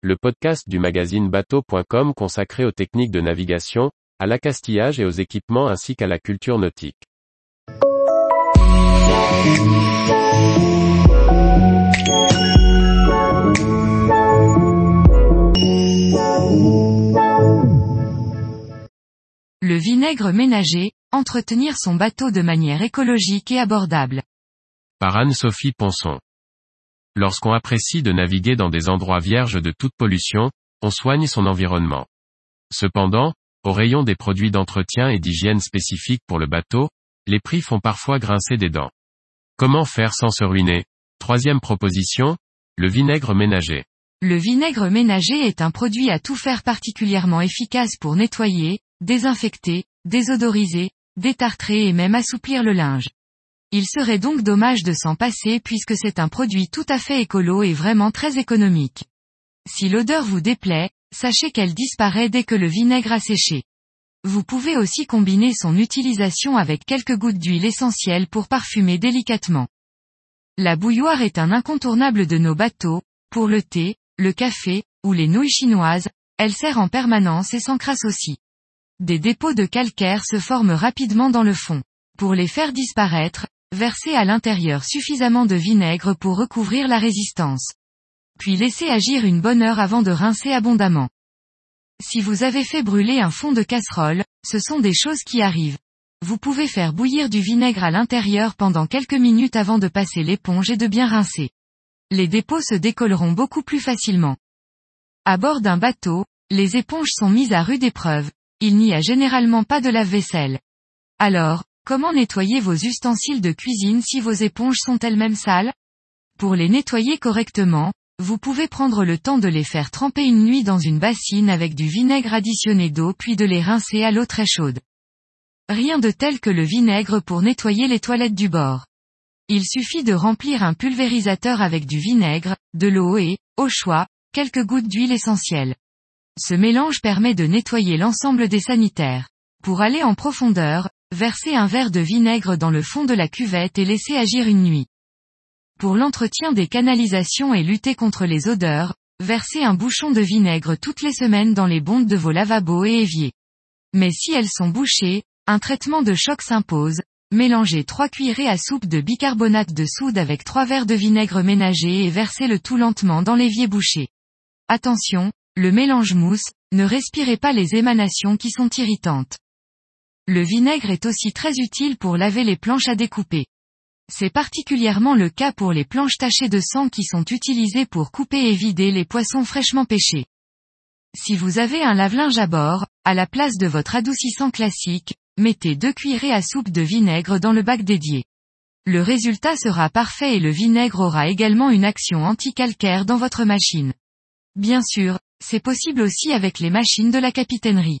le podcast du magazine bateau.com consacré aux techniques de navigation, à l'accastillage et aux équipements ainsi qu'à la culture nautique. Le vinaigre ménager, entretenir son bateau de manière écologique et abordable. Par Anne-Sophie Ponson. Lorsqu'on apprécie de naviguer dans des endroits vierges de toute pollution, on soigne son environnement. Cependant, au rayon des produits d'entretien et d'hygiène spécifiques pour le bateau, les prix font parfois grincer des dents. Comment faire sans se ruiner? Troisième proposition, le vinaigre ménager. Le vinaigre ménager est un produit à tout faire particulièrement efficace pour nettoyer, désinfecter, désodoriser, détartrer et même assouplir le linge. Il serait donc dommage de s'en passer puisque c'est un produit tout à fait écolo et vraiment très économique. Si l'odeur vous déplaît, sachez qu'elle disparaît dès que le vinaigre a séché. Vous pouvez aussi combiner son utilisation avec quelques gouttes d'huile essentielle pour parfumer délicatement. La bouilloire est un incontournable de nos bateaux, pour le thé, le café, ou les nouilles chinoises, elle sert en permanence et s'encrasse aussi. Des dépôts de calcaire se forment rapidement dans le fond. Pour les faire disparaître, versez à l'intérieur suffisamment de vinaigre pour recouvrir la résistance. Puis laissez agir une bonne heure avant de rincer abondamment. Si vous avez fait brûler un fond de casserole, ce sont des choses qui arrivent. Vous pouvez faire bouillir du vinaigre à l'intérieur pendant quelques minutes avant de passer l'éponge et de bien rincer. Les dépôts se décolleront beaucoup plus facilement. À bord d'un bateau, les éponges sont mises à rude épreuve, il n'y a généralement pas de lave-vaisselle. Alors, comment nettoyer vos ustensiles de cuisine si vos éponges sont elles-mêmes sales? Pour les nettoyer correctement, vous pouvez prendre le temps de les faire tremper une nuit dans une bassine avec du vinaigre additionné d'eau puis de les rincer à l'eau très chaude. Rien de tel que le vinaigre pour nettoyer les toilettes du bord. Il suffit de remplir un pulvérisateur avec du vinaigre, de l'eau et, au choix, quelques gouttes d'huile essentielle. Ce mélange permet de nettoyer l'ensemble des sanitaires. Pour aller en profondeur, versez un verre de vinaigre dans le fond de la cuvette et laissez agir une nuit. Pour l'entretien des canalisations et lutter contre les odeurs, versez un bouchon de vinaigre toutes les semaines dans les bondes de vos lavabos et éviers. Mais si elles sont bouchées, un traitement de choc s'impose, mélangez 3 cuillerées à soupe de bicarbonate de soude avec 3 verres de vinaigre ménager et versez le tout lentement dans l'évier bouché. Attention, le mélange mousse, ne respirez pas les émanations qui sont irritantes. Le vinaigre est aussi très utile pour laver les planches à découper. C'est particulièrement le cas pour les planches tachées de sang qui sont utilisées pour couper et vider les poissons fraîchement pêchés. Si vous avez un lave-linge à bord, à la place de votre adoucissant classique, mettez deux cuillerées à soupe de vinaigre dans le bac dédié. Le résultat sera parfait et le vinaigre aura également une action anti-calcaire dans votre machine. Bien sûr, c'est possible aussi avec les machines de la capitainerie.